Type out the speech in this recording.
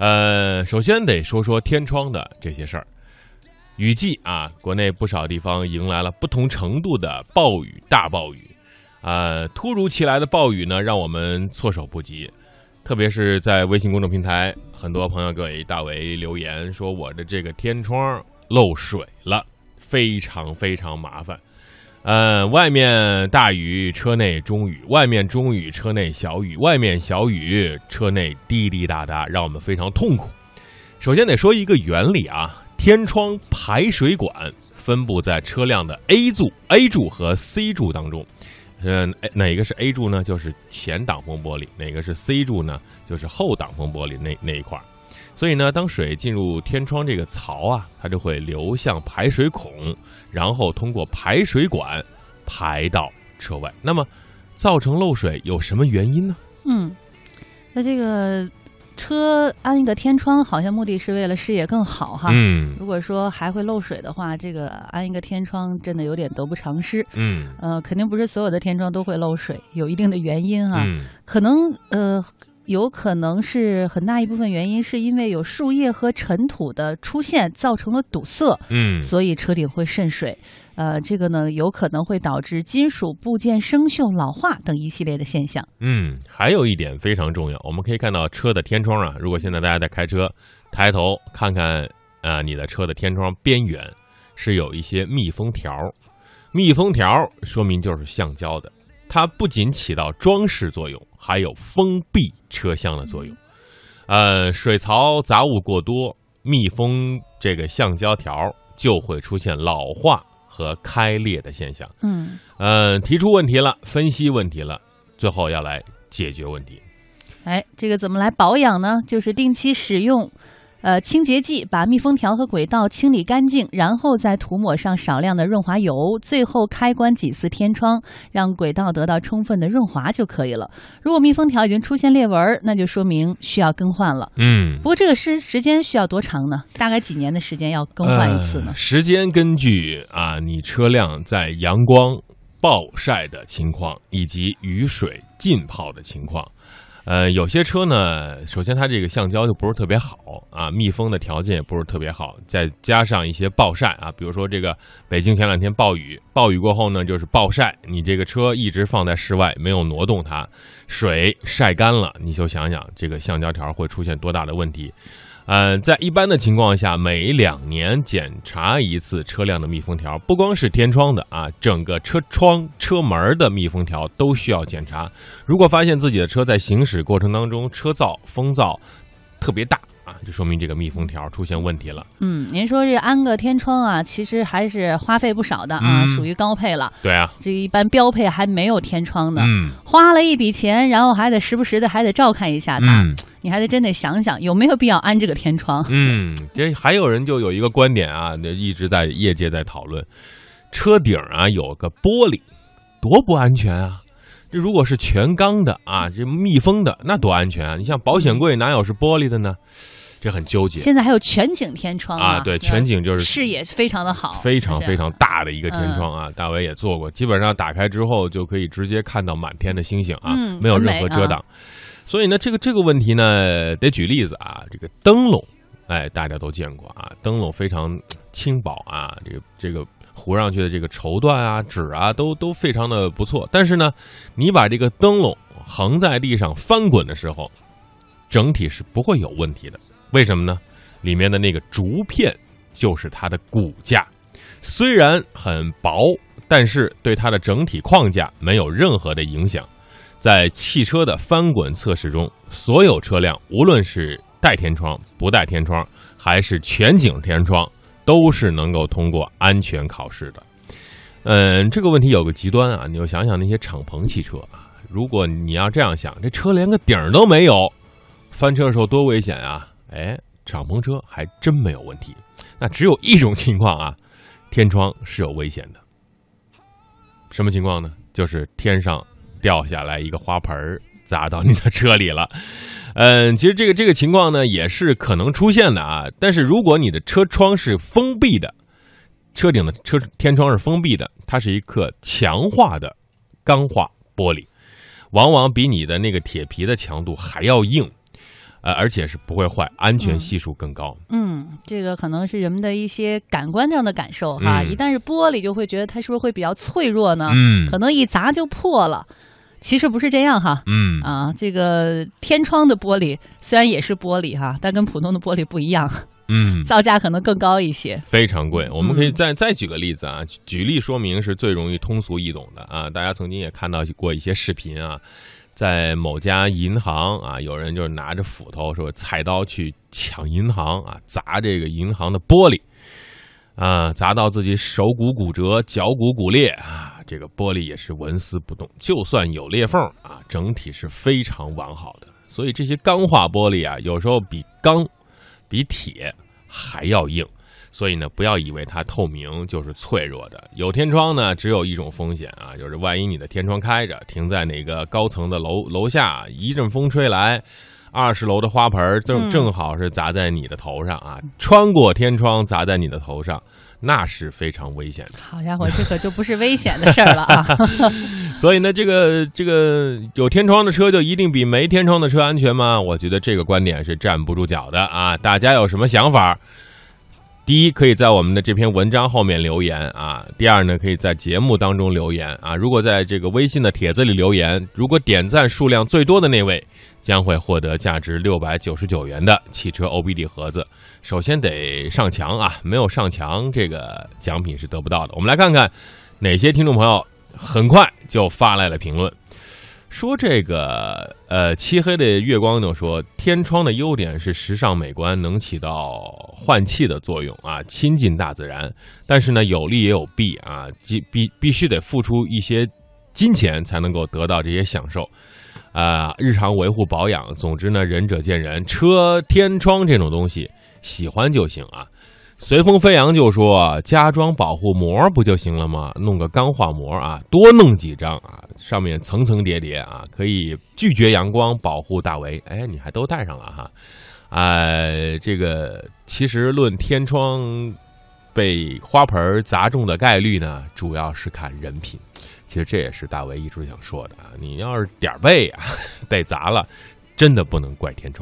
呃，首先得说说天窗的这些事儿。雨季啊，国内不少地方迎来了不同程度的暴雨、大暴雨。啊，突如其来的暴雨呢，让我们措手不及。特别是在微信公众平台，很多朋友给大为留言说：“我的这个天窗漏水了，非常非常麻烦。”嗯，外面大雨，车内中雨；外面中雨，车内小雨；外面小雨，车内滴滴答答，让我们非常痛苦。首先得说一个原理啊，天窗排水管分布在车辆的 A 柱、A 柱和 C 柱当中。嗯，哪个是 A 柱呢？就是前挡风玻璃；哪个是 C 柱呢？就是后挡风玻璃那那一块儿。所以呢，当水进入天窗这个槽啊，它就会流向排水孔，然后通过排水管排到车外。那么，造成漏水有什么原因呢？嗯，那这个车安一个天窗，好像目的是为了视野更好哈。嗯，如果说还会漏水的话，这个安一个天窗真的有点得不偿失。嗯，呃，肯定不是所有的天窗都会漏水，有一定的原因啊。嗯，可能呃。有可能是很大一部分原因，是因为有树叶和尘土的出现造成了堵塞，嗯，所以车顶会渗水。呃，这个呢，有可能会导致金属部件生锈、老化等一系列的现象。嗯，还有一点非常重要，我们可以看到车的天窗啊，如果现在大家在开车，抬头看看啊，你的车的天窗边缘是有一些密封条，密封条说明就是橡胶的。它不仅起到装饰作用，还有封闭车厢的作用。呃，水槽杂物过多，密封这个橡胶条就会出现老化和开裂的现象。嗯，呃，提出问题了，分析问题了，最后要来解决问题。哎，这个怎么来保养呢？就是定期使用。呃，清洁剂把密封条和轨道清理干净，然后再涂抹上少量的润滑油，最后开关几次天窗，让轨道得到充分的润滑就可以了。如果密封条已经出现裂纹，那就说明需要更换了。嗯，不过这个时时间需要多长呢？大概几年的时间要更换一次呢？时间根据啊，你车辆在阳光暴晒的情况以及雨水浸泡的情况。呃，有些车呢，首先它这个橡胶就不是特别好啊，密封的条件也不是特别好，再加上一些暴晒啊，比如说这个北京前两天暴雨，暴雨过后呢就是暴晒，你这个车一直放在室外没有挪动它，水晒干了，你就想想这个橡胶条会出现多大的问题。呃，在一般的情况下，每两年检查一次车辆的密封条，不光是天窗的啊，整个车窗、车门的密封条都需要检查。如果发现自己的车在行驶过程当中车噪、风噪特别大啊。就说明这个密封条出现问题了。嗯，您说这安个天窗啊，其实还是花费不少的啊，属于高配了。对啊，这一般标配还没有天窗呢。嗯，花了一笔钱，然后还得时不时的还得照看一下它。你还得真得想想有没有必要安这个天窗。嗯，这还有人就有一个观点啊，一直在业界在讨论，车顶啊有个玻璃，多不安全啊！这如果是全钢的啊，这密封的那多安全啊！你像保险柜哪有是玻璃的呢？这很纠结。现在还有全景天窗啊，对，全景就是视野非常的好，非常非常大的一个天窗啊。大伟也做过，基本上打开之后就可以直接看到满天的星星啊，没有任何遮挡。所以呢，这个这个问题呢，得举例子啊。这个灯笼，哎，大家都见过啊，灯笼非常轻薄啊，这个这个糊上去的这个绸缎啊、纸啊，都都非常的不错。但是呢，你把这个灯笼横在地上翻滚的时候，整体是不会有问题的。为什么呢？里面的那个竹片就是它的骨架，虽然很薄，但是对它的整体框架没有任何的影响。在汽车的翻滚测试中，所有车辆无论是带天窗、不带天窗，还是全景天窗，都是能够通过安全考试的。嗯，这个问题有个极端啊，你就想想那些敞篷汽车啊，如果你要这样想，这车连个顶都没有，翻车的时候多危险啊！哎，敞篷车还真没有问题。那只有一种情况啊，天窗是有危险的。什么情况呢？就是天上掉下来一个花盆砸到你的车里了。嗯，其实这个这个情况呢，也是可能出现的啊。但是如果你的车窗是封闭的，车顶的车天窗是封闭的，它是一颗强化的钢化玻璃，往往比你的那个铁皮的强度还要硬。呃，而且是不会坏，安全系数更高。嗯，这个可能是人们的一些感官上的感受哈。一旦是玻璃，就会觉得它是不是会比较脆弱呢？嗯，可能一砸就破了。其实不是这样哈。嗯啊，这个天窗的玻璃虽然也是玻璃哈，但跟普通的玻璃不一样。嗯，造价可能更高一些，非常贵。我们可以再再举个例子啊，举例说明是最容易通俗易懂的啊。大家曾经也看到过一些视频啊。在某家银行啊，有人就是拿着斧头说菜刀去抢银行啊，砸这个银行的玻璃啊，砸到自己手骨骨折、脚骨骨裂啊，这个玻璃也是纹丝不动，就算有裂缝啊，整体是非常完好的。所以这些钢化玻璃啊，有时候比钢、比铁还要硬。所以呢，不要以为它透明就是脆弱的。有天窗呢，只有一种风险啊，就是万一你的天窗开着，停在哪个高层的楼楼下，一阵风吹来，二十楼的花盆正正好是砸在你的头上啊，穿过天窗砸在你的头上，那是非常危险的。好家伙，这可就不是危险的事儿了啊！所以呢，这个这个有天窗的车就一定比没天窗的车安全吗？我觉得这个观点是站不住脚的啊！大家有什么想法？第一，可以在我们的这篇文章后面留言啊。第二呢，可以在节目当中留言啊。如果在这个微信的帖子里留言，如果点赞数量最多的那位，将会获得价值六百九十九元的汽车 OBD 盒子。首先得上墙啊，没有上墙，这个奖品是得不到的。我们来看看哪些听众朋友很快就发来了评论。说这个呃，漆黑的月光就说天窗的优点是时尚美观，能起到换气的作用啊，亲近大自然。但是呢，有利也有弊啊，必必必须得付出一些金钱才能够得到这些享受啊。日常维护保养，总之呢，仁者见仁。车天窗这种东西，喜欢就行啊。随风飞扬就说加装保护膜不就行了吗？弄个钢化膜啊，多弄几张啊，上面层层叠叠啊，可以拒绝阳光，保护大围。哎，你还都带上了哈？哎，这个其实论天窗被花盆砸中的概率呢，主要是看人品。其实这也是大为一直想说的啊，你要是点背啊 被砸了，真的不能怪天窗。